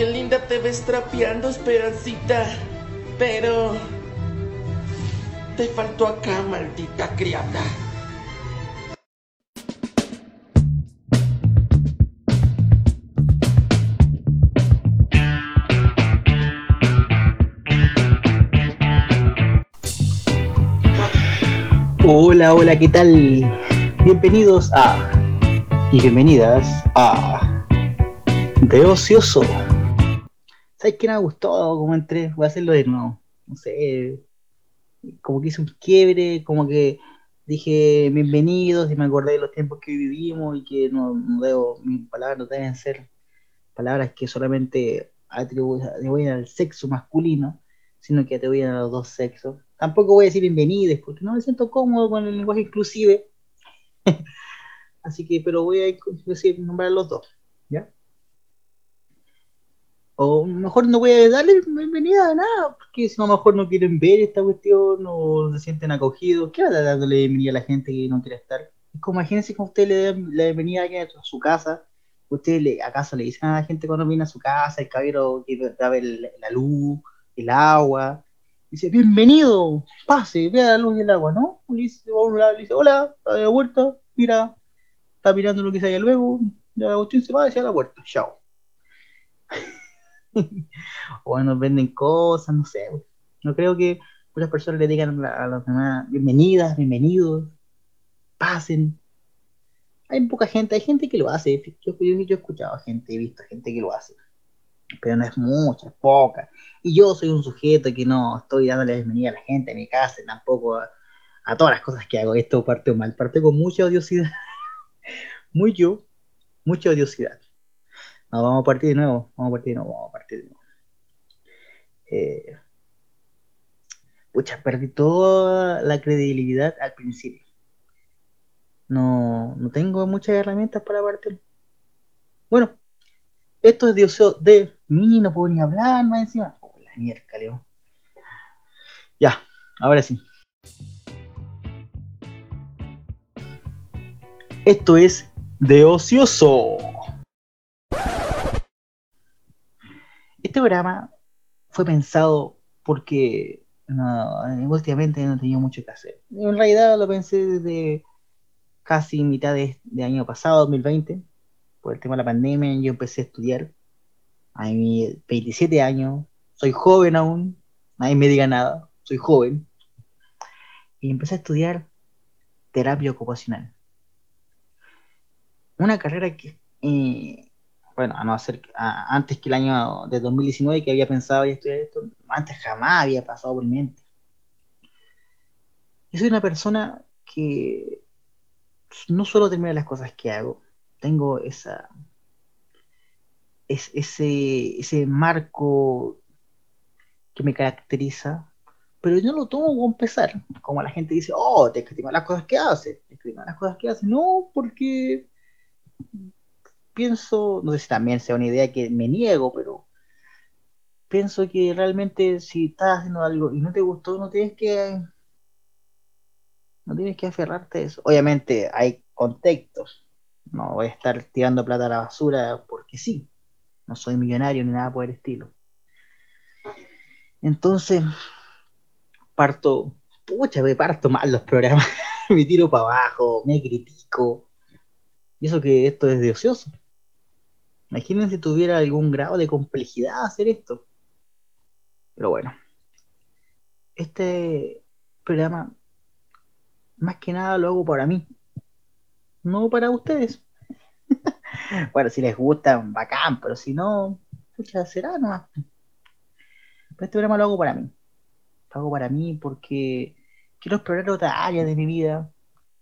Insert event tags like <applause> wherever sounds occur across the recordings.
Qué linda te ves trapeando, Esperancita. Pero... Te faltó acá, maldita criada. Hola, hola, ¿qué tal? Bienvenidos a y bienvenidas a De Ocioso. ¿Sabes qué me ha gustado? Como entré, voy a hacerlo de nuevo. No sé, como que hice un quiebre, como que dije bienvenidos y me acordé de los tiempos que vivimos y que no, no debo, mis palabras no deben ser palabras que solamente atribuyen al sexo masculino, sino que atribuyen a los dos sexos Tampoco voy a decir bienvenidos, porque no me siento cómodo con el lenguaje inclusive. <laughs> Así que, pero voy a decir, nombrar los dos. O mejor no voy a darle bienvenida a nada, porque si no, mejor no quieren ver esta cuestión o se sienten acogidos. ¿Qué va a darle bienvenida a la gente que no quiere estar? Es como imagínense que usted le da la bienvenida a su casa. Usted le, acaso le dicen a la gente cuando viene a su casa, el caballero que da la luz, el agua, Dice, bienvenido, pase, vea la luz y el agua, ¿no? Le dice, le dice, hola, está de vuelta, mira, está mirando lo que se haya luego, ya Agustín se va hacia la puerta, chao. <laughs> o nos venden cosas, no sé. No creo que muchas personas le digan a los demás, bienvenidas, bienvenidos, pasen. Hay poca gente, hay gente que lo hace. Yo, yo, yo he escuchado gente, he visto gente que lo hace pero no es mucha, es poca. Y yo soy un sujeto que no estoy dándole bienvenida a la gente en mi casa, tampoco a, todas las cosas que hago. Esto parte mal, parte con mucha odiosidad. <laughs> Muy yo, mucha odiosidad. No, vamos a partir de nuevo, vamos a partir de nuevo, vamos a partir de nuevo. Eh, pucha, perdí toda la credibilidad al principio. No, no tengo muchas herramientas para partir. Bueno, esto es de, de mí, no puedo ni hablar más encima. Oh, la mierda, Leo. Ya, ahora sí. Esto es de ocioso. Este programa fue pensado porque últimamente no tenía mucho que hacer. En realidad lo pensé desde casi mitad de año pasado, 2020 por el tema de la pandemia, yo empecé a estudiar a mis 27 años, soy joven aún, nadie me diga nada, soy joven, y empecé a estudiar terapia ocupacional. Una carrera que, eh, bueno, a no hacer, antes que el año de 2019 que había pensado y estudiar esto, antes jamás había pasado por mi mente. Yo soy una persona que no suelo terminar las cosas que hago, tengo esa, es, ese, ese marco que me caracteriza, pero yo no lo tomo como pesar, como la gente dice, oh, te escriban las cosas que haces, te escriban las cosas que haces, no, porque pienso, no sé si también sea una idea que me niego, pero pienso que realmente si estás haciendo algo y no te gustó, no tienes que no tienes que aferrarte a eso. Obviamente hay contextos, no voy a estar tirando plata a la basura porque sí. No soy millonario ni nada por el estilo. Entonces, parto, pucha, me parto mal los programas. <laughs> me tiro para abajo, me critico. Y eso que esto es de ocioso. Imagínense si tuviera algún grado de complejidad hacer esto. Pero bueno, este programa, más que nada lo hago para mí no para ustedes. <laughs> bueno, si les gusta, bacán, pero si no, pucha, será nomás. Pero este programa lo hago para mí. Lo hago para mí porque quiero explorar otra área de mi vida.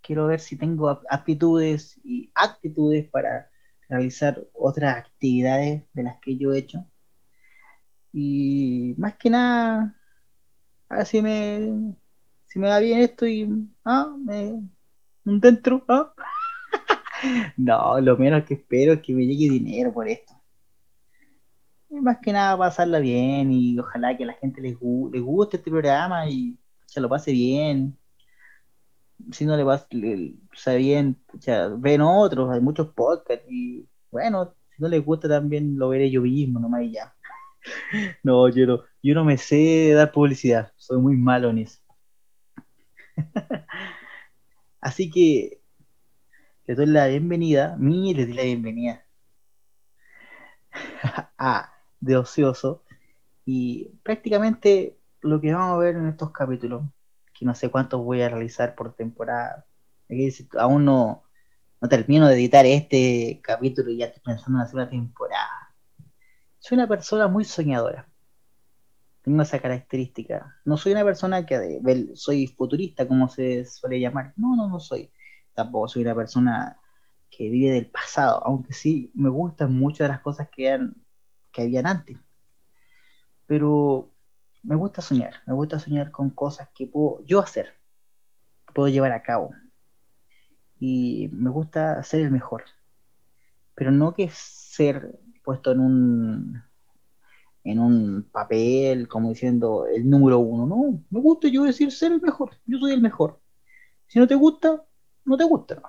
Quiero ver si tengo aptitudes y actitudes para realizar otras actividades de las que yo he hecho. Y más que nada, a ver si me, si me va bien esto y ah, me, dentro, ¿ah? <laughs> no, lo menos que espero es que me llegue dinero por esto. Y más que nada pasarla bien y ojalá que a la gente les, guste este programa y se lo pase bien. Si no le pasa bien, ven otros, hay muchos podcasts y bueno, Si no les gusta también lo veré yo mismo, nomás y ya. <laughs> No, yo no, yo no me sé dar publicidad, soy muy malo en eso. <laughs> Así que le doy la bienvenida, mí le doy la bienvenida <laughs> a De Ocioso y prácticamente lo que vamos a ver en estos capítulos, que no sé cuántos voy a realizar por temporada, aún no, no termino de editar este capítulo y ya estoy pensando en hacer una temporada. Soy una persona muy soñadora. Tengo esa característica. No soy una persona que soy futurista, como se suele llamar. No, no, no soy. Tampoco soy una persona que vive del pasado, aunque sí me gustan muchas de las cosas que, que habían antes. Pero me gusta soñar, me gusta soñar con cosas que puedo yo hacer, puedo llevar a cabo y me gusta ser el mejor. Pero no que ser puesto en un en un papel como diciendo el número uno, no, me gusta yo decir ser el mejor, yo soy el mejor. Si no te gusta, no te gusta.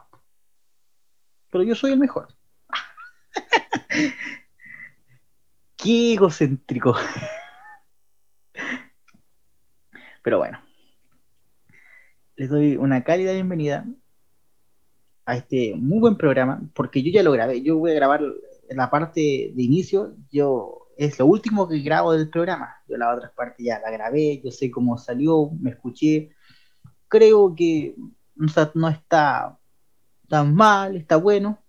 Pero yo soy el mejor. <laughs> Qué egocéntrico. Pero bueno, les doy una cálida bienvenida a este muy buen programa, porque yo ya lo grabé, yo voy a grabar la parte de inicio, yo es lo último que grabo del programa, yo la otra parte ya la grabé, yo sé cómo salió, me escuché, creo que no está tan mal, está bueno.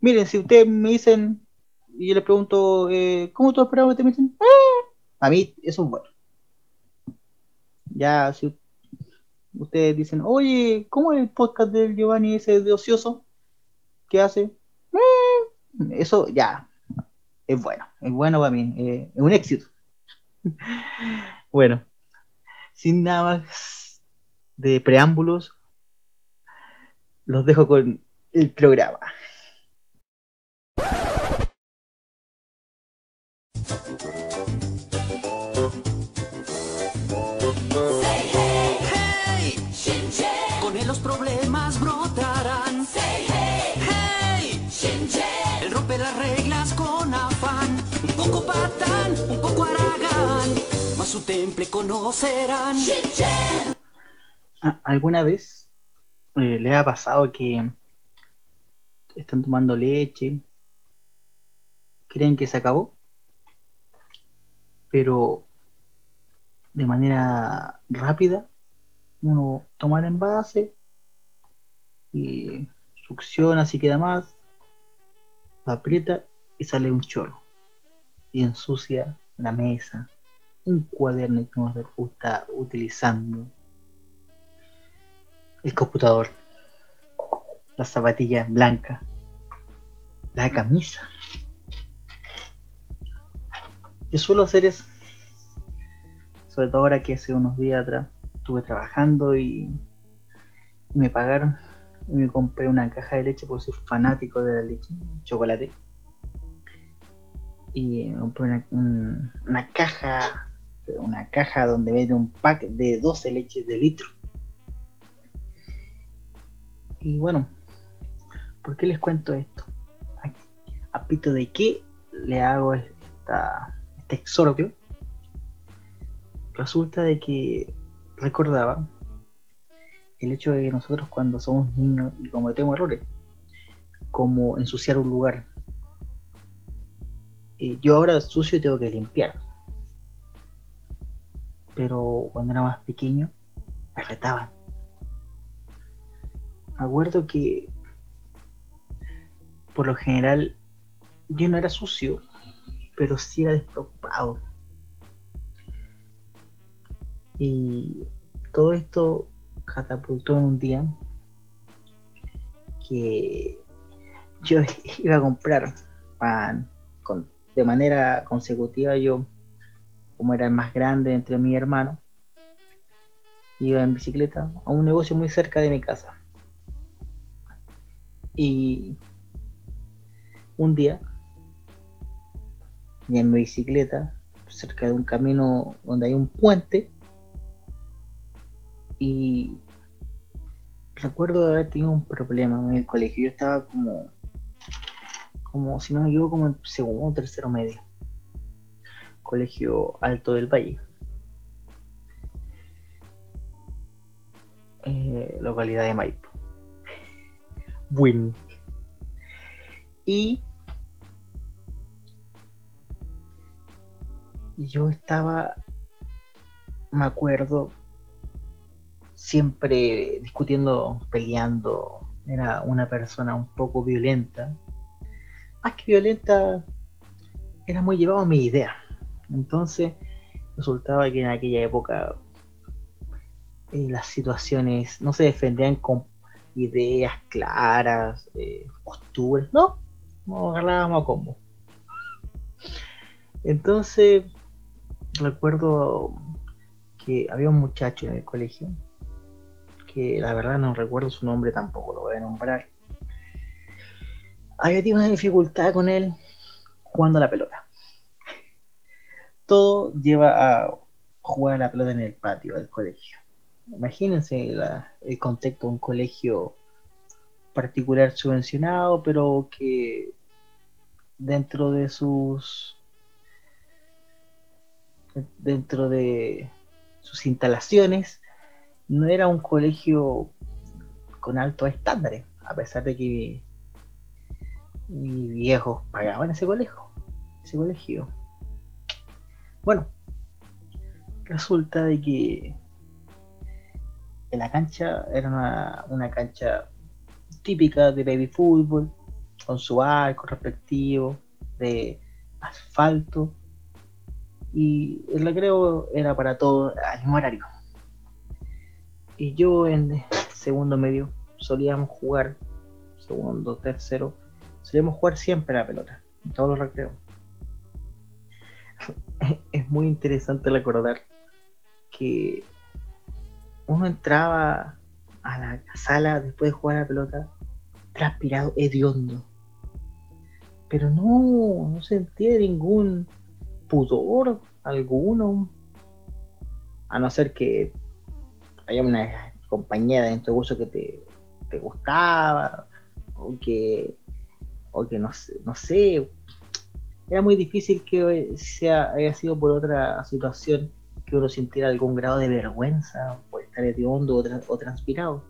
Miren, si ustedes me dicen, y yo les pregunto, eh, ¿cómo tú esperabas? Me dicen, ah", a mí eso es bueno. Ya, si ustedes dicen, oye, ¿cómo es el podcast del Giovanni ese de ocioso? ¿Qué hace? Eh, eso ya, es bueno, es bueno para mí, eh, es un éxito. <laughs> bueno, sin nada más de preámbulos, los dejo con el programa. Ah, ¿Alguna vez eh, le ha pasado que están tomando leche, creen que se acabó, pero de manera rápida uno toma el envase y succiona si queda más, aprieta y sale un chorro y ensucia la mesa, un cuaderno que nos está utilizando, el computador, la zapatilla blanca, la camisa. Yo suelo hacer eso, sobre todo ahora que hace unos días atrás estuve trabajando y me pagaron y me compré una caja de leche por ser fanático de la leche, chocolate. Y una, una caja una caja donde vende un pack de 12 leches de litro. Y bueno, ¿por qué les cuento esto? ¿A pito de qué le hago esta, este exordio? Resulta de que recordaba el hecho de que nosotros cuando somos niños y cometemos errores, como ensuciar un lugar, eh, yo ahora sucio tengo que limpiar pero cuando era más pequeño me retaban. Acuerdo que por lo general yo no era sucio, pero sí era despreocupado. Y todo esto catapultó en un día que yo <laughs> iba a comprar pan de manera consecutiva yo como era el más grande entre mi hermano, iba en bicicleta a un negocio muy cerca de mi casa. Y un día, en mi bicicleta, cerca de un camino donde hay un puente, y recuerdo haber tenido un problema en el colegio. Yo estaba como como si no me equivoco, como en segundo o tercero medio. Colegio Alto del Valle. Eh, localidad de Maipo. Bueno. Y yo estaba, me acuerdo, siempre discutiendo, peleando. Era una persona un poco violenta. Más que violenta, era muy llevado a mi idea. Entonces, resultaba que en aquella época eh, las situaciones no se defendían con ideas claras, eh, no, nos agarrábamos a combo. Entonces, recuerdo que había un muchacho en el colegio, que la verdad no recuerdo su nombre tampoco, lo voy a nombrar. Había tenido una dificultad con él jugando a la pelota. Todo lleva a jugar a la pelota en el patio del colegio. Imagínense el contexto de un colegio particular subvencionado, pero que dentro de sus dentro de sus instalaciones no era un colegio con altos estándares, a pesar de que mis viejos pagaban ese colegio, ese colegio. Bueno, resulta de que en la cancha era una, una cancha típica de baby fútbol, con su arco respectivo, de asfalto, y el recreo era para todo al mismo horario. Y yo en segundo medio solíamos jugar, segundo, tercero, solíamos jugar siempre a la pelota, en todos los recreos. <laughs> Es muy interesante recordar que uno entraba a la sala después de jugar a la pelota transpirado, hediondo. Pero no, no sentía ningún pudor alguno. A no ser que haya una compañera dentro de curso que te, te gustaba, o que, o que no, no sé, era muy difícil que sea, haya sido por otra situación que uno sintiera algún grado de vergüenza por estar hediondo o, transpirado.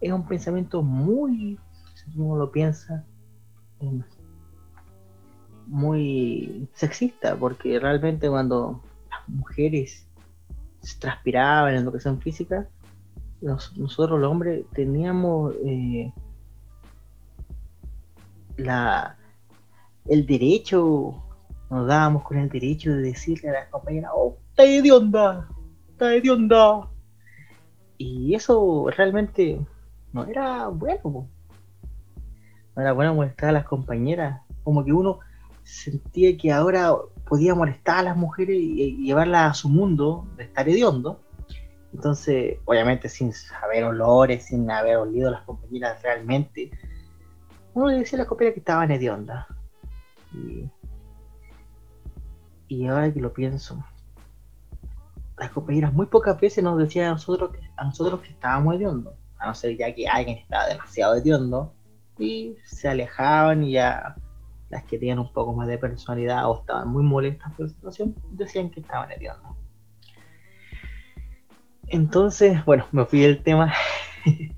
Es un pensamiento muy, si uno lo piensa, muy sexista, porque realmente cuando las mujeres transpiraban en educación física, nosotros los hombres teníamos eh, la el derecho, nos dábamos con el derecho de decirle a las compañeras, oh, está de onda, está de onda. Y eso realmente no era bueno. No era bueno molestar a las compañeras. Como que uno sentía que ahora podía molestar a las mujeres y, llevarlas a su mundo de estar hediondo. Entonces, obviamente sin saber olores, sin haber olido a las compañeras realmente, uno le decía a las compañeras que estaban hediondas. Y, y ahora que lo pienso, las compañeras muy pocas veces nos decían a nosotros que, a nosotros que estábamos hediondos, a no ser ya que alguien estaba demasiado hediondo, y se alejaban y ya las que tenían un poco más de personalidad o estaban muy molestas por la situación, decían que estaban hediondos. Entonces, bueno, me fui del tema. <laughs>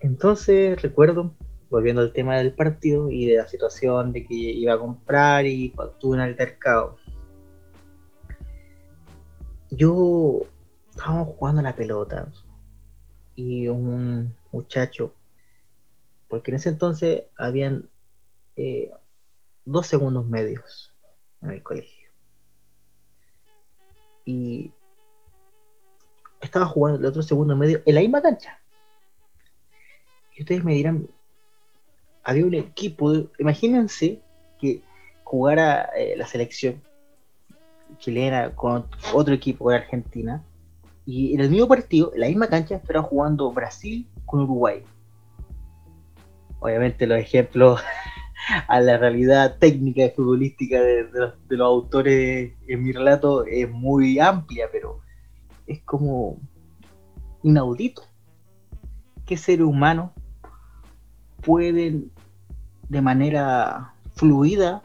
Entonces, recuerdo volviendo al tema del partido y de la situación de que iba a comprar y tuve un altercado. Yo estábamos jugando a la pelota y un muchacho, porque en ese entonces habían eh, dos segundos medios en el colegio. Y estaba jugando el otro segundo medio en la misma cancha. Y ustedes me dirán, había un equipo, imagínense que jugara eh, la selección chilena con otro equipo, con Argentina, y en el mismo partido, en la misma cancha, estaban jugando Brasil con Uruguay. Obviamente los ejemplos <laughs> a la realidad técnica y futbolística de, los, de, los, autores en mi relato es muy amplia, pero es como inaudito. ¿Qué ser humano pueden de manera fluida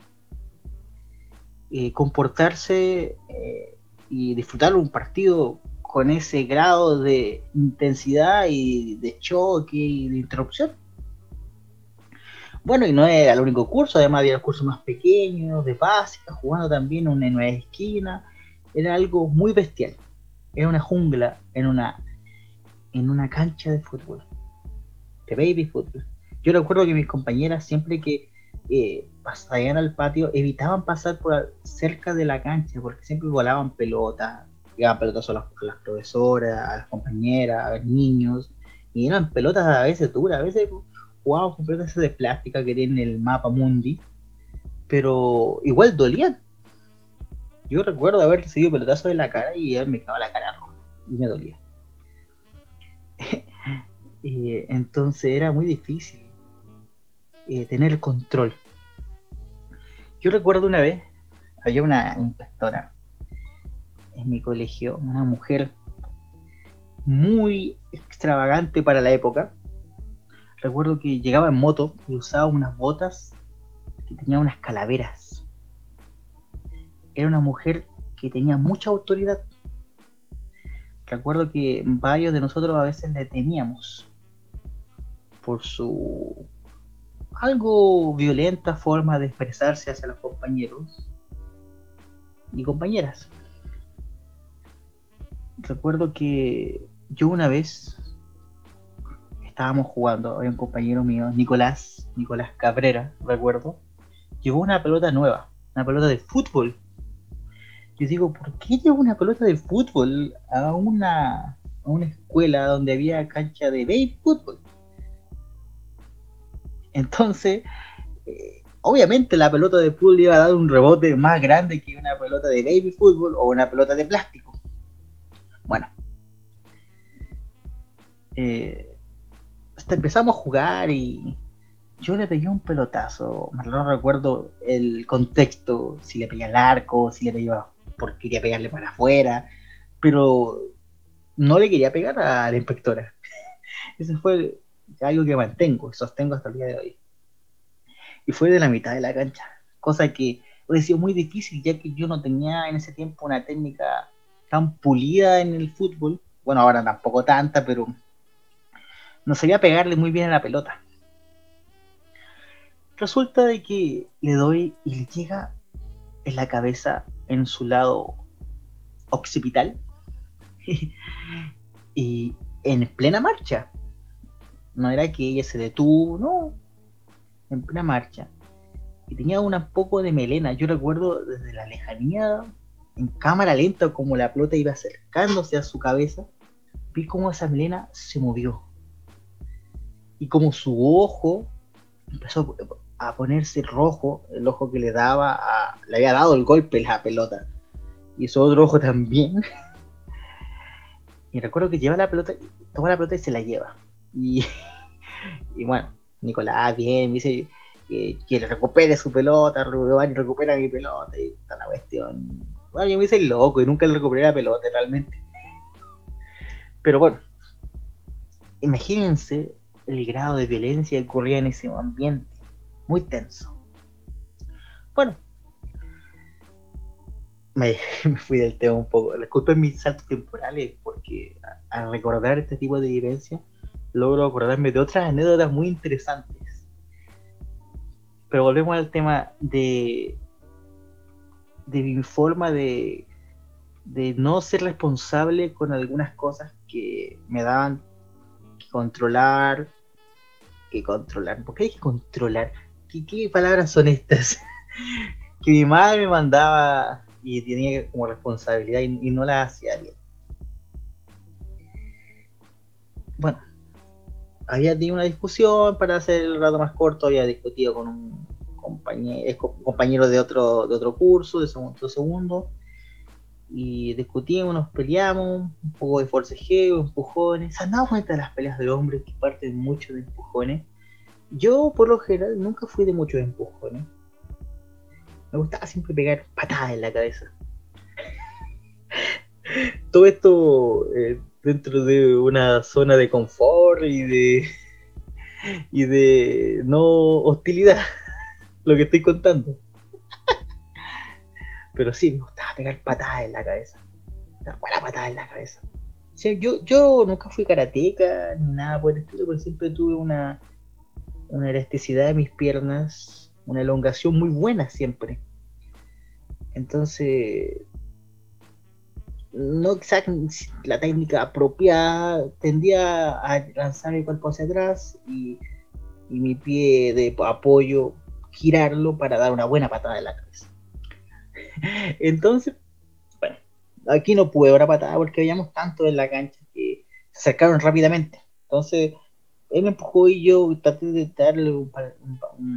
eh, comportarse eh, y disfrutar un partido con ese grado de intensidad y de choque y de interrupción. Bueno, y no era el único curso, además había cursos más pequeños, de básica, jugando también una esquina. Era algo muy bestial. Era una jungla en una, en una cancha de fútbol, de baby fútbol. Yo recuerdo que mis compañeras siempre que eh, pasaban al patio evitaban pasar por cerca de la cancha porque siempre volaban pelotas, llegaban pelotas a las, profesoras, a las compañeras, a los niños, y eran pelotas a veces duras, a veces jugábamos con pelotas de plástica que tienen el mapa mundi, pero igual dolían. Yo recuerdo haber recibido pelotazos en la cara y me quedaba la cara roja y me dolía. <laughs> entonces era muy difícil eh, tener control. Yo recuerdo una vez, había una inspectora en mi colegio, una mujer muy extravagante para la época. Recuerdo que llegaba en moto y usaba unas botas que tenían unas calaveras. Era una mujer que tenía mucha autoridad. Recuerdo que varios de nosotros a veces le temíamos por su algo violenta forma de expresarse hacia los compañeros y compañeras recuerdo que yo una vez estábamos jugando, había un compañero mío, Nicolás, Nicolás Cabrera, recuerdo, llevó una pelota nueva, una pelota de fútbol. Yo digo, ¿por qué llevó una pelota de fútbol a una, a una escuela donde había cancha de fútbol? Entonces, eh, obviamente la pelota de fútbol iba a dar un rebote más grande que una pelota de baby fútbol o una pelota de plástico. Bueno. Eh, hasta empezamos a jugar y yo le pegué un pelotazo. No recuerdo el contexto, si le pegué al arco, si le pegué porque quería pegarle para afuera, pero no le quería pegar a la inspectora. <laughs> Eso fue algo que mantengo, sostengo hasta el día de hoy. Y fue de la mitad de la cancha, cosa que hubiera sido muy difícil ya que yo no tenía en ese tiempo una técnica tan pulida en el fútbol, bueno, ahora tampoco tanta, pero no sabía pegarle muy bien a la pelota. Resulta de que le doy y le llega en la cabeza en su lado occipital <laughs> y en plena marcha. No era que ella se detuvo, no, en plena marcha. Y tenía un poco de melena. Yo recuerdo desde la lejanía en cámara lenta, como la pelota iba acercándose a su cabeza, vi cómo esa melena se movió. Y como su ojo empezó a ponerse rojo, el ojo que le daba, a, le había dado el golpe la pelota. Y su otro ojo también. <laughs> y recuerdo que lleva la pelota, toma la pelota y se la lleva. <laughs> Y, bueno, Nicolás, bien, me dice que, que recupere su pelota, recupera mi pelota, y está la cuestión bueno, yo me hice loco y nunca le recuperé la pelota realmente. Pero bueno, imagínense el grado de violencia que ocurría en ese ambiente. Muy tenso. Bueno, me, <laughs> fui del tema un poco. Disculpen mis saltos temporales porque al recordar este tipo de vivencia logro acordarme de otras anécdotas muy interesantes. Pero volvemos al tema de de mi forma de, de no ser responsable con algunas cosas que me daban que controlar, que controlar. ¿Por qué hay que controlar? ¿Qué, palabras son estas? <laughs> que mi madre me mandaba y tenía como responsabilidad y, y no la hacía bien. Bueno, había tenido una discusión para hacer el rato más corto, había discutido con un es compañero de otro, de otro curso, de segundo, segundo, y discutimos, nos peleamos, un poco de forcejeo, empujones, ¿se han dado cuenta de las peleas de hombres que parten mucho de empujones? Yo, por lo general, nunca fui de muchos empujones. Me gustaba siempre pegar patadas en la cabeza. <laughs> Todo esto eh, dentro de una zona de confort y de y de no hostilidad, <laughs> lo que estoy contando. Pero sí, me gustaba pegar patadas en la cabeza. Una buena patada en la cabeza. yo, yo nunca fui karateca ni nada por el estilo, pero siempre tuve una, una elasticidad de mis piernas, una elongación muy buena siempre. Entonces, no exactamente la técnica apropiada, tendía a lanzar el cuerpo hacia atrás y, mi pie de apoyo girarlo para dar una buena patada en la cabeza. <laughs> Entonces, bueno, aquí no pude dar patada porque veíamos tanto en la cancha que se acercaron rápidamente. Entonces, él me empujó y yo traté de darle un,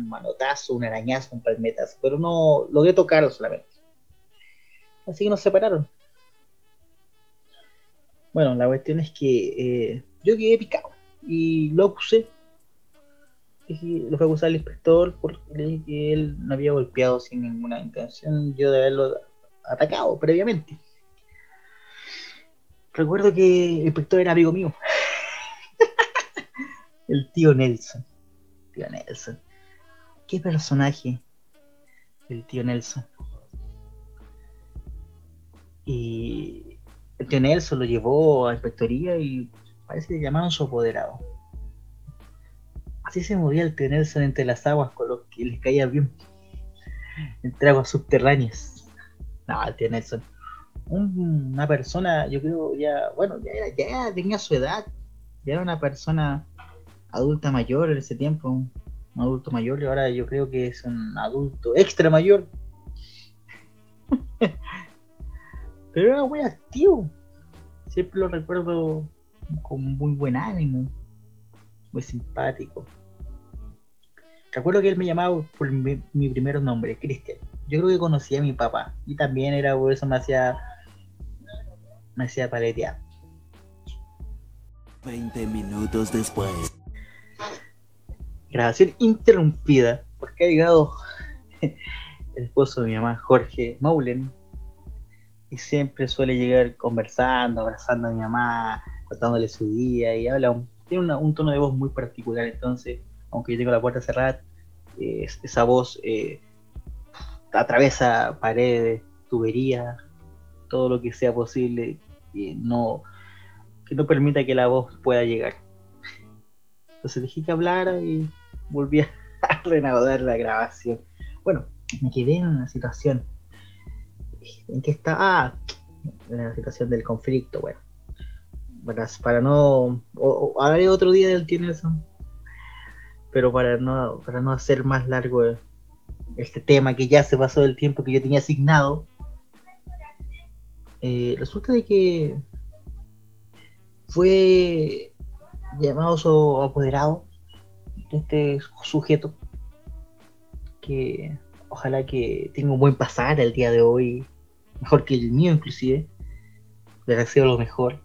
manotazo, un arañazo, un palmetazo, pero no logré tocarlo solamente. Así que nos separaron. Bueno, la cuestión es que eh, yo quedé picado y lo acusé. Lo fue acusar al inspector porque él no había golpeado sin ninguna intención yo de haberlo atacado previamente. Recuerdo que el inspector era amigo mío. <laughs> el tío Nelson. Tío Nelson. Qué personaje. El tío Nelson. Y el tío Nelson lo llevó a inspectoría y parece que llamaron su apoderado. Así se movía el tío Nelson entre las aguas con los que les caía bien. Entre aguas subterráneas. No, el tío Nelson. una persona, yo creo, ya, bueno, ya, ya tenía su edad. Ya era una persona adulta mayor en ese tiempo. Un adulto mayor y ahora yo creo que es un adulto extra mayor. <laughs> Pero era muy activo. Siempre lo recuerdo con muy buen ánimo, muy simpático. Recuerdo que él me llamaba por mi, primer nombre, Cristian. Yo creo que conocía a mi papá y también era por eso me hacía me hacía paletear. 20 minutos después. Grabación interrumpida porque ha llegado <laughs> el esposo de mi mamá, Jorge Maulen, y siempre suele llegar conversando, abrazando a mi mamá, contándole su día y habla, tiene un tono de voz muy particular, entonces, aunque yo tengo la puerta cerrada, esa voz eh, atraviesa paredes, tuberías, todo lo que sea posible, y no, que no permita que la voz pueda llegar. Entonces dejé que hablara y volví a <laughs> reanudar la grabación. Bueno, me quedé en una situación ¿En qué está? Ah, en la situación del conflicto, bueno. Para, no. O, haré otro día del eso Pero para no, para no hacer más largo este tema que ya se pasó del tiempo que yo tenía asignado. Eh, resulta de que fue llamado su apoderado de este sujeto que ojalá que tenga un buen pasar el día de hoy mejor que el mío inclusive, le deseo lo mejor,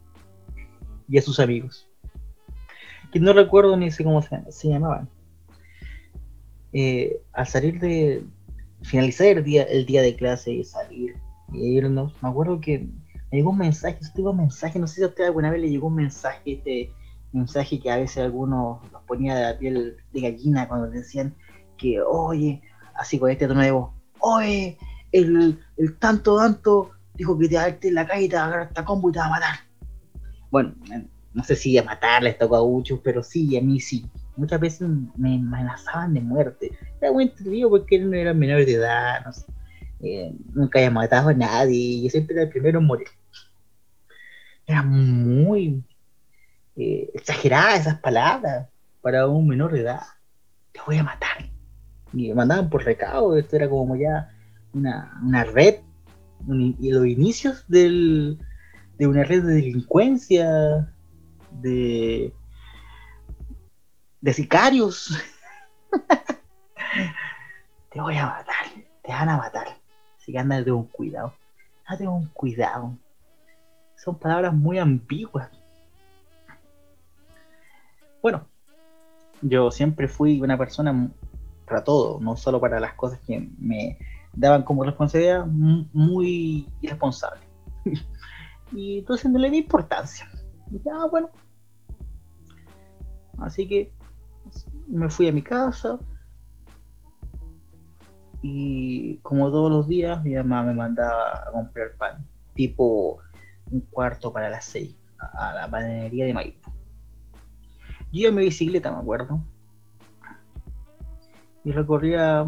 y a sus amigos, que no recuerdo ni sé cómo se, llamaban. Eh, al salir de, finalizar el día, el día de clase y salir y irnos, me acuerdo que me llegó un mensaje, este un mensaje, no sé si a usted alguna vez le llegó un mensaje, este mensaje que a veces algunos los ponía de la piel de gallina cuando decían que, oye, así con este tono de voz, oye, el, tanto, tanto, dijo que te va a en la calle y te va a agarrar esta combo y te va a matar. Bueno, no sé si a matar les tocó a muchos, pero sí, a mí sí. Muchas veces me amenazaban de muerte. Era muy entretenido porque no era menor de edad, no sé. Eh, nunca había matado a nadie yo siempre era el primero en morir. Era muy eh, exagerada esas palabras para un menor de edad. Te voy a matar. Y me mandaban por recado, esto era como ya una, red, y los inicios del, de una red de delincuencia, de, de sicarios. <laughs> te voy a matar, te van a matar. Así que anda de un cuidado. Date un cuidado. Son palabras muy ambiguas. Bueno, yo siempre fui una persona para todo, no solo para las cosas que me daban como responsabilidad muy irresponsable. <laughs> y entonces no le di importancia. Y ah, bueno. Así que me fui a mi casa y como todos los días mi mamá me mandaba a comprar pan, tipo un cuarto para las seis, a la panadería de Maipo. Yo iba en mi bicicleta, me acuerdo, y recorría,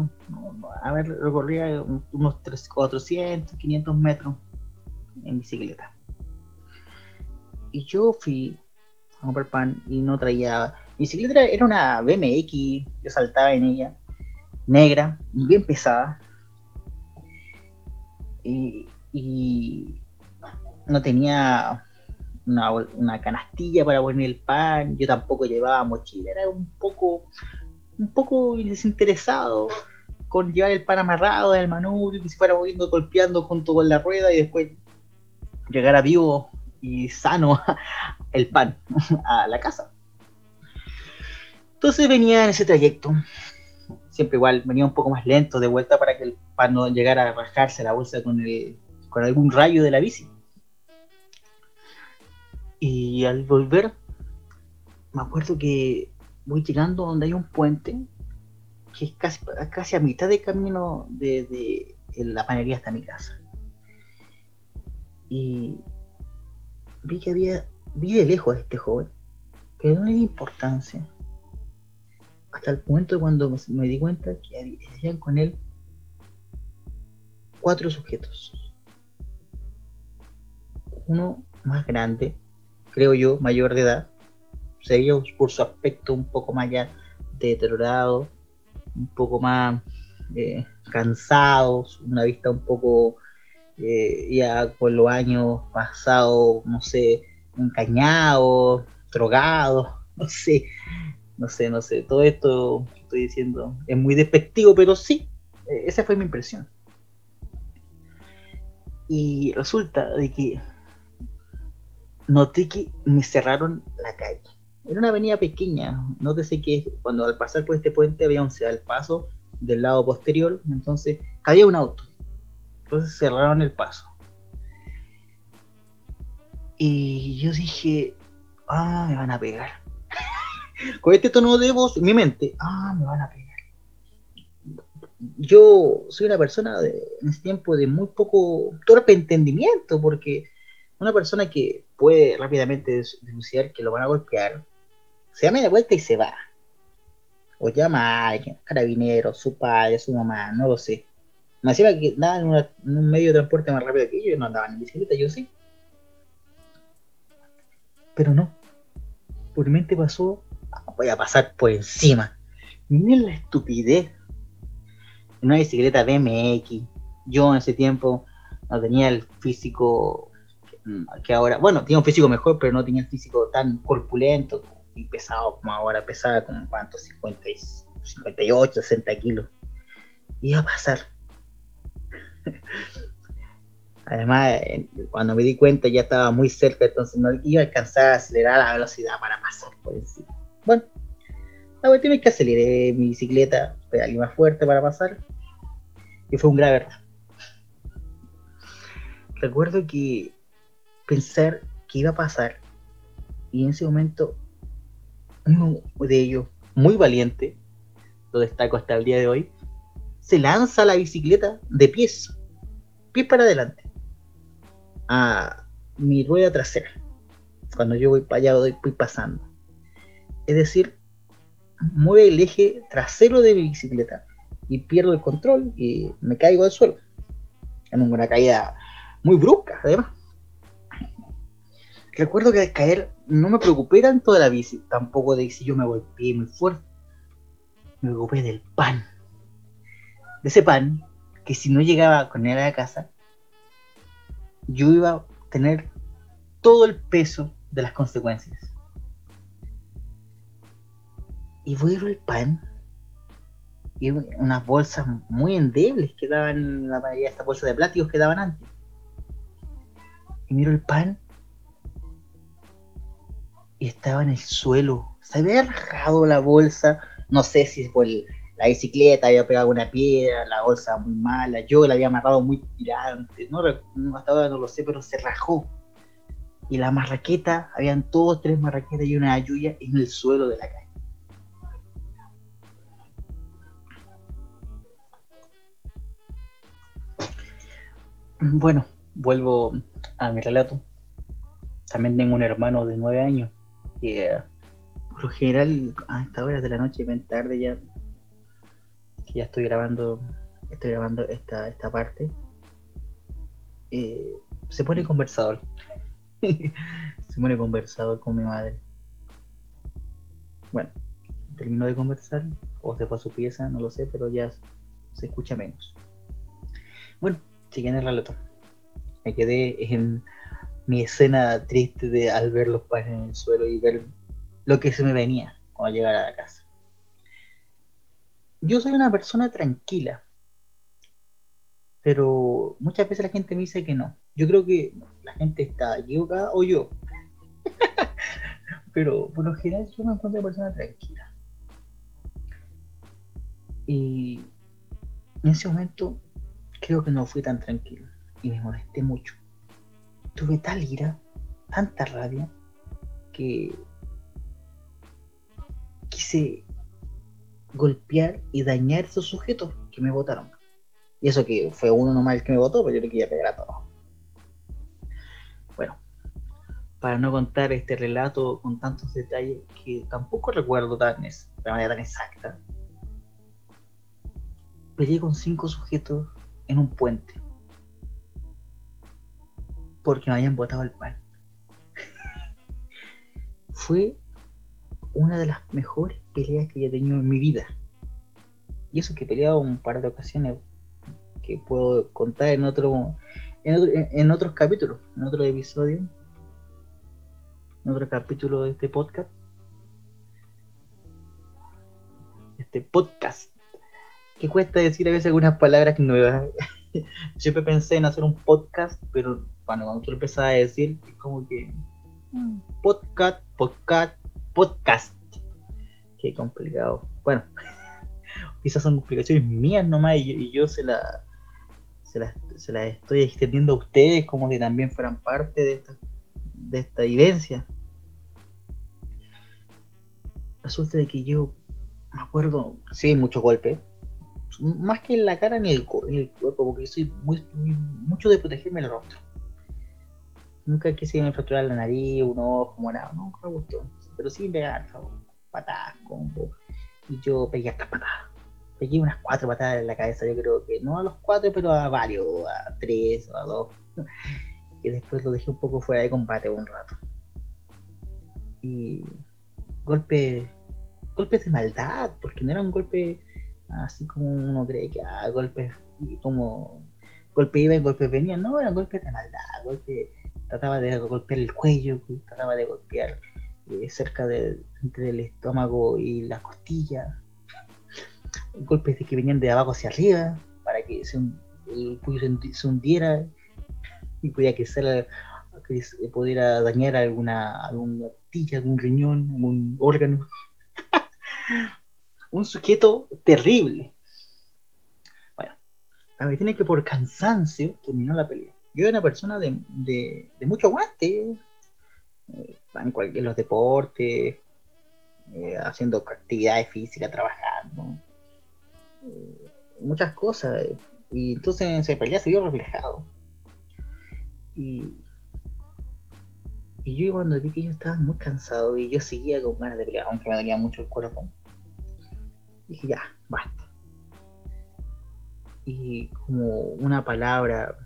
a ver, recorría unos 400, 500 metros en bicicleta. Y yo fui a comprar pan y no traía. Mi bicicleta era una BMX, yo saltaba en ella, negra, bien pesada. Y, no tenía una, una, canastilla para poner el pan, yo tampoco llevaba mochila, era un poco un poco desinteresado con llevar el pan amarrado del manubrio, que se fuera moviendo, golpeando junto con la rueda y después llegar a vivo y sano <laughs> el pan <laughs> a la casa. Entonces venía en ese trayecto, siempre igual, venía un poco más lento de vuelta para que el pan no llegara a rajarse la bolsa con, el, con algún rayo de la bici. Y al volver, me acuerdo que voy llegando donde hay un puente que es casi, casi a mitad de camino de, la panería hasta mi casa. Y vi que había, vi de lejos a este joven, que no le di importancia. Hasta el momento cuando me di cuenta que había con él cuatro sujetos. Uno más grande, creo yo, mayor de edad, sería por su aspecto un poco más ya deteriorado, un poco más eh, cansado, una vista un poco eh, ya con los años pasados, no sé, encañado, drogado, <laughs> no sé, no sé, no sé, todo esto estoy diciendo es muy despectivo, pero sí, eh, esa fue mi impresión. Y resulta de que noté que me cerraron la calle. Era una avenida pequeña. Nótese que cuando al pasar por este puente había un al paso del lado posterior, entonces había un auto. Entonces cerraron el paso. Y yo dije, ah, me van a pegar. <laughs> Con este tono de voz en mi mente, ah, me van a pegar. Yo soy una persona de, en ese tiempo de muy poco torpe entendimiento, porque una persona que puede rápidamente denunciar que lo van a golpear, se da media vuelta y se va. O llama a alguien, carabinero, su padre, su mamá, no lo sé. Me hacía que nada en, un medio de transporte más rápido que yo, no andaban en bicicleta, yo sí. Pero no. Por mente pasó, voy a pasar por encima. Miren la estupidez. Una bicicleta BMX. Yo en ese tiempo no tenía el físico que ahora, bueno, tenía un físico mejor, pero no tenía el físico tan corpulento y pesado como ahora, pesaba como cuánto, 50, 58, 60 kilos. Iba a pasar. <laughs> Además, cuando me di cuenta ya estaba muy cerca, entonces no iba a alcanzar a acelerar la velocidad para pasar por encima. Bueno, la última vez que aceleré mi bicicleta, pedalé más fuerte para pasar, y fue un grave error. Recuerdo que pensar que iba a pasar, y en ese momento uno de ellos, muy valiente, lo destaco hasta el día de hoy, se lanza la bicicleta de pies, pies para adelante, a mi rueda trasera, cuando yo voy para allá, voy pasando. Es decir, mueve el eje trasero de mi bicicleta y pierdo el control y me caigo al suelo. En una caída muy brusca, además. Recuerdo que al caer no me preocupé tanto de la bici, tampoco de si yo me golpeé muy fuerte. Me preocupé del pan. De ese pan que si no llegaba con él a casa, yo iba a tener todo el peso de las consecuencias. Y voy a el pan y unas bolsas muy endebles que daban la mayoría de estas bolsas de plásticos que daban antes. Y miro el pan y estaba en el suelo. Se había rajado la bolsa, no sé si por la bicicleta había pegado una piedra, la bolsa muy mala, yo la había amarrado muy tirante, no, no hasta ahora no lo sé, pero se rajó. Y la marraqueta, habían todos tres marraquetas y una lluvia en el suelo de la calle. Bueno, vuelvo a mi relato. También tengo un hermano de nueve años que por lo general a esta hora de la noche, bien tarde ya, que ya estoy grabando, estoy grabando esta, esta parte, eh, se pone conversador. <laughs> se pone conversador con mi madre. Bueno, terminó de conversar, o se fue a su pieza, no lo sé, pero ya se escucha menos. Bueno, siguiendo el relato. Me quedé en mi escena triste de al ver los panes en el suelo y ver lo que se me venía cuando llegara a la casa. Yo soy una persona tranquila, pero muchas veces la gente me dice que no. Yo creo que la gente está equivocada o yo. <laughs> pero por lo general yo me encuentro una persona tranquila. Y en ese momento creo que no fui tan tranquilo y me molesté mucho. Tuve tal ira, tanta rabia, que quise golpear y dañar a esos sujetos que me votaron. Y eso que fue uno nomás el que me votó, pero yo le quería pegar a todos. Bueno, para no contar este relato con tantos detalles que tampoco recuerdo tan, de manera tan exacta, peleé con cinco sujetos en un puente. Porque me habían botado el pan. Fue una de las mejores peleas que he tenido en mi vida. Y eso que he peleado un par de ocasiones que puedo contar en otro, en, otros capítulos, en otro episodio, en otro capítulo de este podcast. Este podcast. Que cuesta decir a veces algunas palabras nuevas. <laughs> Siempre pensé en hacer un podcast, pero cuando tú empezás a decir, es como que mm. podcast, podcast, podcast. Qué complicado. Bueno, <laughs> quizás son complicaciones mías nomás y, yo se la, se las la estoy extendiendo a ustedes como que también fueran parte de esta, de esta vivencia. Resulta de que yo me acuerdo, sí, muchos golpes, más que en la cara ni el, el cuerpo, porque soy muy, mucho de protegerme el rostro. Nunca quise fracturar la nariz, un ojo, nada, nunca me gustó pero sí pegar patadas, combo. Y yo pegué hasta patadas. Pegué unas cuatro patadas en la cabeza, yo creo que no a los cuatro, pero a varios, a tres o a dos. <laughs> Y después lo dejé un poco fuera de combate un rato. Y golpes, golpes de maldad, porque no era un golpe así como uno cree que ah, golpes como golpe iba y golpes venían, no, eran golpes de maldad, golpes, trataba de golpear el cuello, trataba de golpear eh, cerca de, entre el estómago y la costilla, golpes de que venían de abajo hacia arriba para que se, el cuello se, hundiera y podía que, se, pudiera dañar alguna, alguna costilla, algún riñón, algún órgano. <laughs> Un sujeto terrible. Bueno, a mí tiene que por cansancio terminó la pelea. Yo era una persona de, de, mucho aguante, eh, en, los deportes, eh, haciendo actividades físicas, trabajando, eh, muchas cosas. Y entonces en pelea se vio reflejado. Y, y yo cuando vi que yo estaba muy cansado y yo seguía con ganas de pelear, aunque me dolía mucho el corazón, dije ya, basta. Y como una palabra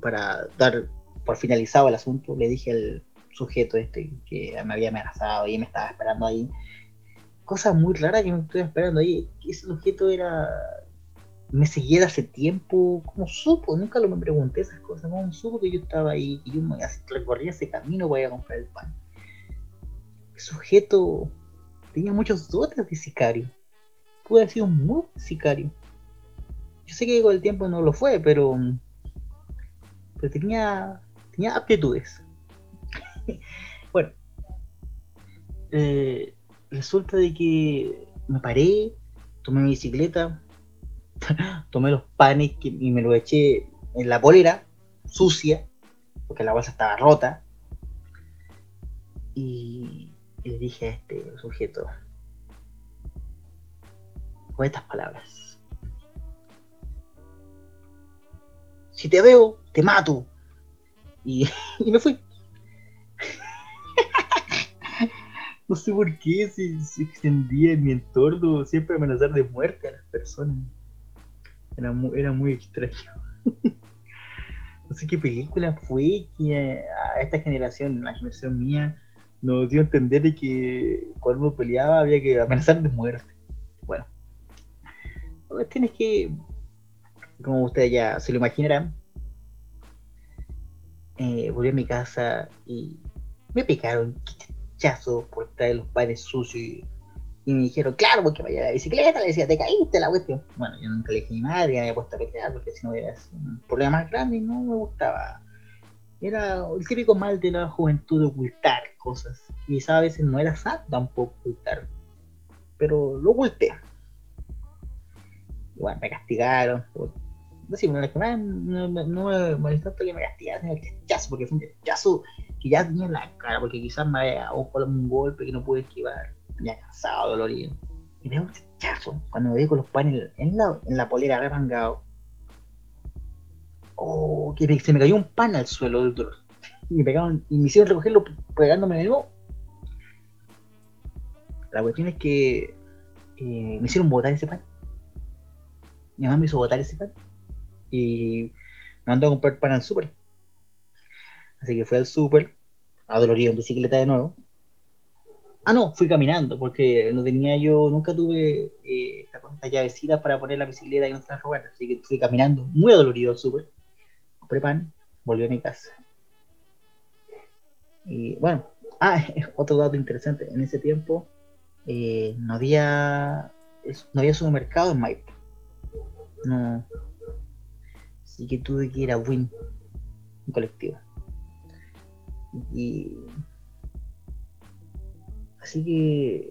para dar por finalizado el asunto, le dije al, sujeto este que me había amenazado y me estaba esperando ahí. Cosa muy rara que me estoy esperando ahí. Ese sujeto era. Me seguía de hace tiempo. ¿Cómo supo? Nunca lo me pregunté esas cosas. ¿Cómo supo que yo estaba ahí? Y yo me recorría ese camino para ir a comprar el pan. El sujeto tenía muchos dotes de sicario. Pudo haber sido un muy sicario. Yo sé que con el tiempo no lo fue, pero. Pero tenía. tenía aptitudes. <laughs> bueno, eh, resulta de que me paré, tomé mi bicicleta, <laughs> tomé los panes y me los eché en la polera, sucia, porque la bolsa estaba rota. Y, le dije a este sujeto, con estas palabras, si te veo, te mato. Y, <laughs> me fui. <laughs> no sé por qué se, se, extendía en mi entorno siempre amenazar de muerte a las personas. Era muy, era muy extraño. <laughs> no sé qué película fue que a esta generación, la generación mía, nos dio a entender de que cuando uno peleaba había que amenazar de muerte. Bueno, tienes que, como ustedes ya se lo imaginarán, eh, volví a mi casa y me picaron chazo por traer los panes sucios y, me dijeron, claro, porque vaya a la bicicleta, le decía, te caíste la cuestión. Bueno, yo nunca le dije ni madre, me había puesto a pelear porque si no hubiera un problema más grande y no me gustaba. Era el típico mal de la juventud de ocultar cosas. Quizá a veces no era sano tampoco ocultar, pero lo oculté. Y bueno, me castigaron. Vez que más no, no, me molestó que me castigaron, el chazo, porque fue un chazo que ya tenía en la cara, porque quizás me había un golpe que no pude esquivar, ya cansado, dolorido. Y me dio un chazo cuando me vi con los panes en la, en la polera arremangado. Oh, que se me cayó un pan al suelo del dolor. Y me pegaron, y me hicieron recogerlo pegándome de nuevo. La cuestión es que eh, me hicieron botar ese pan. Mi mamá me hizo botar ese pan. Y me mandó a comprar pan al súper. Así que fui al súper, adolorido en bicicleta de nuevo. Ah, no, fui caminando, porque no tenía yo, nunca tuve eh, estas llavecitas para poner la bicicleta y no se robar. Así que fui caminando, muy adolorido al súper. Compré pan, volví a mi casa. Y bueno, <laughs> ah, otro dato interesante. En ese tiempo eh, no había no había supermercado en Maipo. No. Así que tuve que ir a Win, un colectivo. Y. Así que.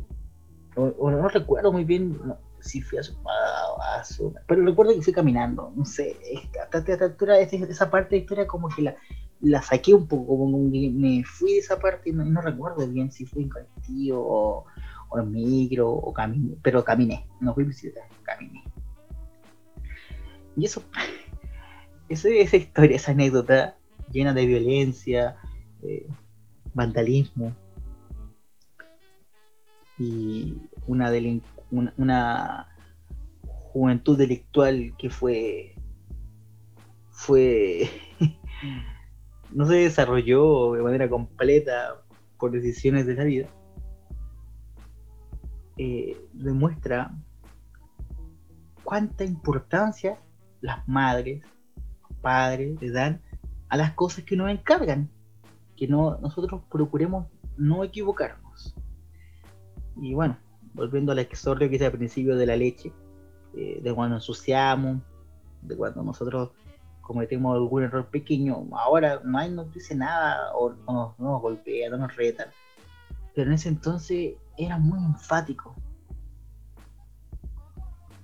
No recuerdo muy bien si fui a su, a, Pero recuerdo que fui caminando. No sé. Hasta, esta altura, esa parte de la historia, como que la, saqué un poco. Como que me fui de esa parte y no, recuerdo bien si fui en colectivo o, o en micro o caminé. Pero caminé. No fui en bicicleta, caminé. Y eso. <laughs> esa historia, esa anécdota llena de violencia eh, vandalismo. Y una, una, juventud delictual que fue fue <laughs> no se desarrolló de manera completa por decisiones de la vida eh, demuestra cuánta importancia las madres, padres le dan a las cosas que nos encargan que no, nosotros procuremos no equivocarnos. Y bueno, volviendo al exordio que hice al principio de la leche, eh, de cuando ensuciamos, de cuando nosotros cometemos algún error pequeño, ahora nadie nos dice nada o no, nos golpea, no nos reta. Pero en ese entonces era muy enfático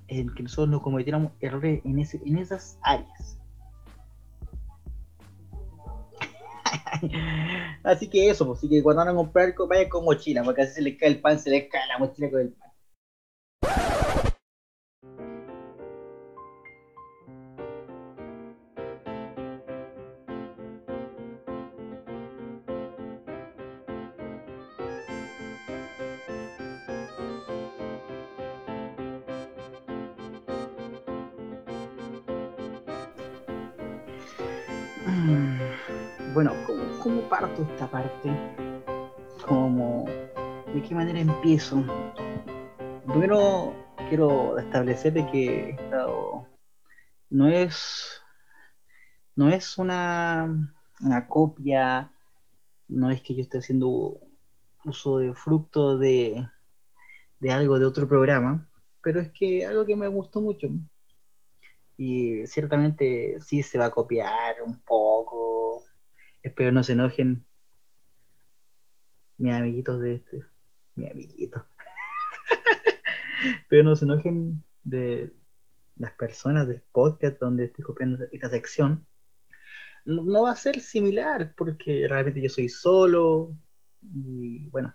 en que nosotros no cometiéramos errores en, ese, en esas áreas. Así que eso, pues, así que cuando van a comprar, vayan con mochila, porque así se les cae el pan, se les cae la mochila con el pan. Parto esta parte? ¿Cómo, ¿De qué manera empiezo? Primero quiero establecer que no es no es una, una copia, no es que yo esté haciendo uso de fruto de, de algo de otro programa, pero es que algo que me gustó mucho. Y ciertamente sí se va a copiar un poco, Espero no se enojen mis amiguitos de este. Mi amiguito. <laughs> Espero no se enojen de las personas del podcast donde estoy copiando esta sección. No, va a ser similar porque realmente yo soy solo y bueno,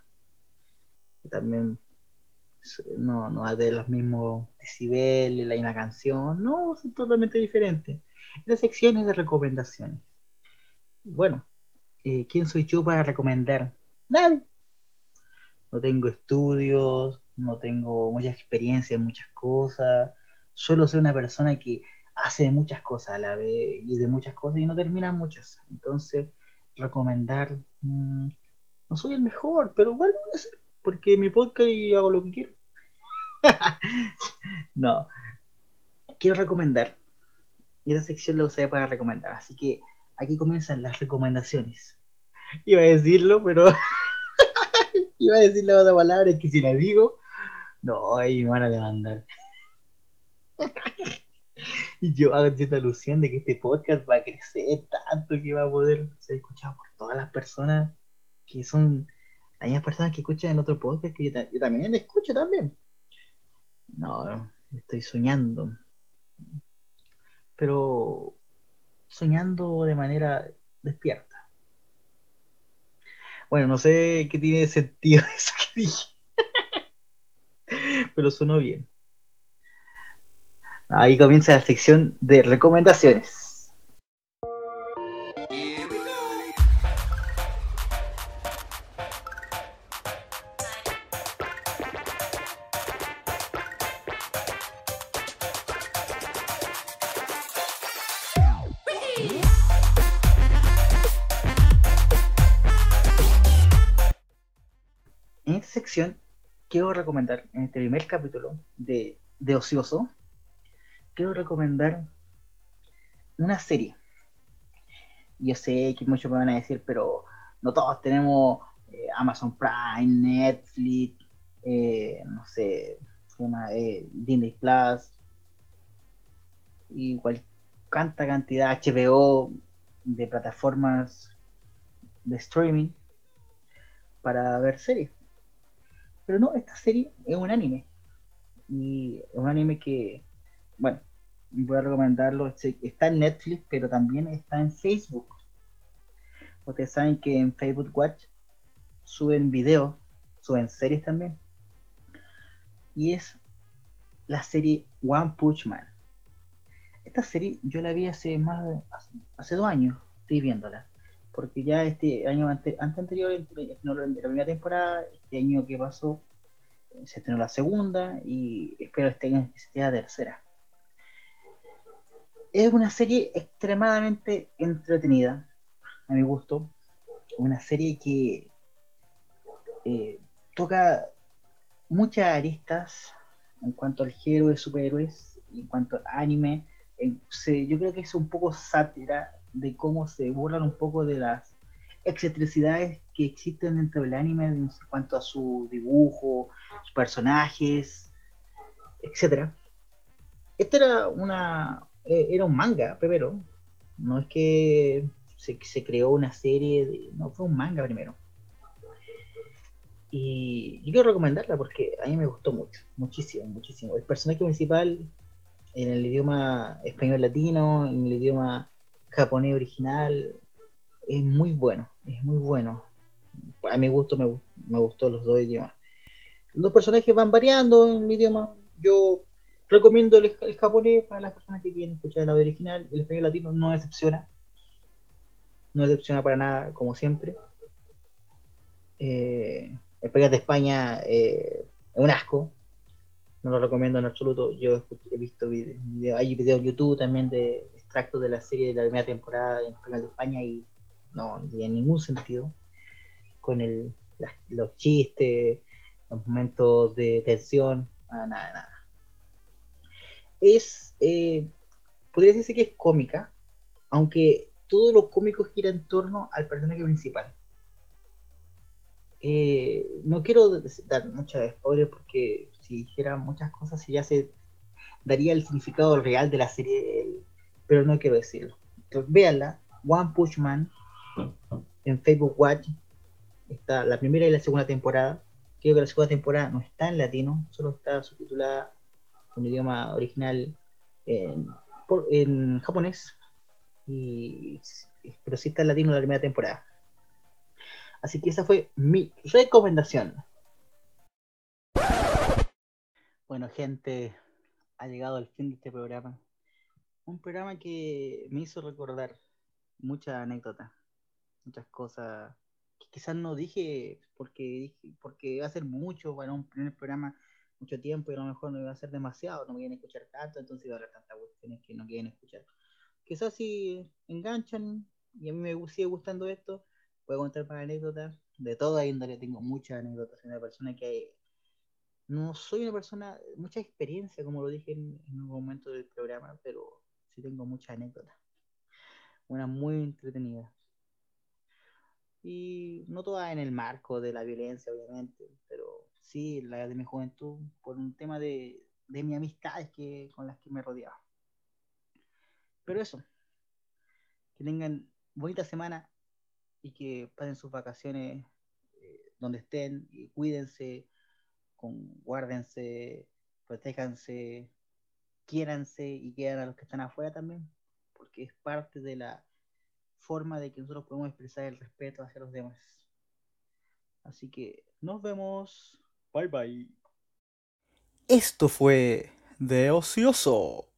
también no, no va a tener los mismos decibeles, la misma canción, no, son totalmente diferentes. Esta sección es de recomendaciones. Bueno, eh, ¿quién soy yo para recomendar? Nadie. No tengo estudios, no tengo mucha experiencia en muchas cosas. Solo soy una persona que hace muchas cosas a la vez y de muchas cosas y no termina muchas. Entonces, recomendar, mm, no soy el mejor, pero bueno, porque mi podcast y hago lo que quiero. <laughs> no, quiero recomendar. Y esta sección la usé para recomendar. Así que aquí comienzan las recomendaciones. Iba a decirlo, pero <laughs> iba a decir la otra palabra, es que si la digo, no, ahí me van a demandar. <laughs> y yo hago esta alusión de que este podcast va a crecer tanto que va a poder ser escuchado por todas las personas que son hay personas que escuchan en otro podcast que yo, yo también escucho también. No, estoy soñando. Pero soñando de manera despierta. Bueno, no sé qué tiene sentido <laughs> eso que dije. Pero sonó bien. Ahí comienza la sección de recomendaciones. En este primer capítulo de, de Ocioso, quiero recomendar una serie. Yo sé que muchos me van a decir, pero no todos tenemos eh, Amazon Prime, Netflix, eh, no sé, eh, Disney Plus, y cual, canta cantidad HBO de plataformas de streaming para ver series. Pero no, esta serie es un anime. Y es un anime que, bueno, voy a recomendarlo. Está en Netflix, pero también está en Facebook. Ustedes saben que en Facebook Watch suben videos, suben series también. Y es la serie One Punch Man. Esta serie yo la vi hace más de, hace, dos años, estoy viéndola. Porque ya este año ante, anterior, no, la primera temporada, este año que pasó, se estrenó la segunda y espero este año que sea la tercera. Es una serie extremadamente entretenida, a mi gusto. Una serie que eh, toca muchas aristas en cuanto al género de superhéroes, en cuanto al anime. yo creo que es un poco sátira de cómo se burlan un poco de las excentricidades que existen dentro del anime en cuanto a su dibujo, sus personajes, etcétera. Este era una eh, era un manga primero, no es que se, se creó una serie, no fue un manga primero. Y quiero recomendarla porque a mí me gustó mucho, muchísimo, muchísimo. El personaje principal en el idioma español latino, en el idioma japonés original, es muy bueno, es muy bueno. A mi gusto me, me gustó los dos idiomas. Los personajes van variando en el idioma. Yo recomiendo el, japonés para las personas que quieren escuchar el audio original. El español latino no decepciona. No decepciona para nada, como siempre. Eh, el de España eh, es un asco. No lo recomiendo en absoluto. Yo he visto videos, hay videos en YouTube también de extractos de la serie de la primera temporada en Español de España y no, tiene ningún sentido. Con el, los chistes, los momentos de tensión, nada, nada, nada. Es, eh, podría decirse que es cómica, aunque todo lo cómico gira en torno al personaje principal eh, no quiero dar muchas spoilers porque si dijera muchas cosas ya se daría el significado real de la serie, pero no quiero decirlo. Entonces, véanla, One Punch Man en Facebook Watch. Está la primera y la segunda temporada. Creo que la segunda temporada no está en latino, solo está subtitulada en idioma original en, en japonés. Y, pero sí está en latino la primera temporada. Así que esa fue mi recomendación. Bueno, gente, ha llegado el fin de este programa. Un programa que me hizo recordar muchas anécdotas, muchas cosas que quizás no dije porque dije, porque iba a ser mucho para un primer programa mucho tiempo y a lo mejor no iba a ser demasiado, no me quieren escuchar tanto, entonces iba a haber tantas cuestiones que no quieren escuchar. Quizás si enganchan y a mí me sigue gustando esto, puedo contar para anécdotas de toda índole, tengo muchas anécdotas, soy una persona que no soy una persona, mucha experiencia, como lo dije en, en un momento del programa, pero tengo muchas anécdotas. Una muy entretenida. Y no todas en el marco de la violencia, obviamente, pero sí la de mi juventud, por un tema de, de mis amistades que, con las que me rodeaba. Pero eso, que tengan bonita semana y que pasen sus vacaciones eh, donde estén cuídense, con, guárdense, protéjanse, quiéranse y quieran a los que están afuera también, porque es parte de la forma de que nosotros podemos expresar el respeto hacia los demás. Así que nos vemos. Bye bye. Esto fue de ocioso.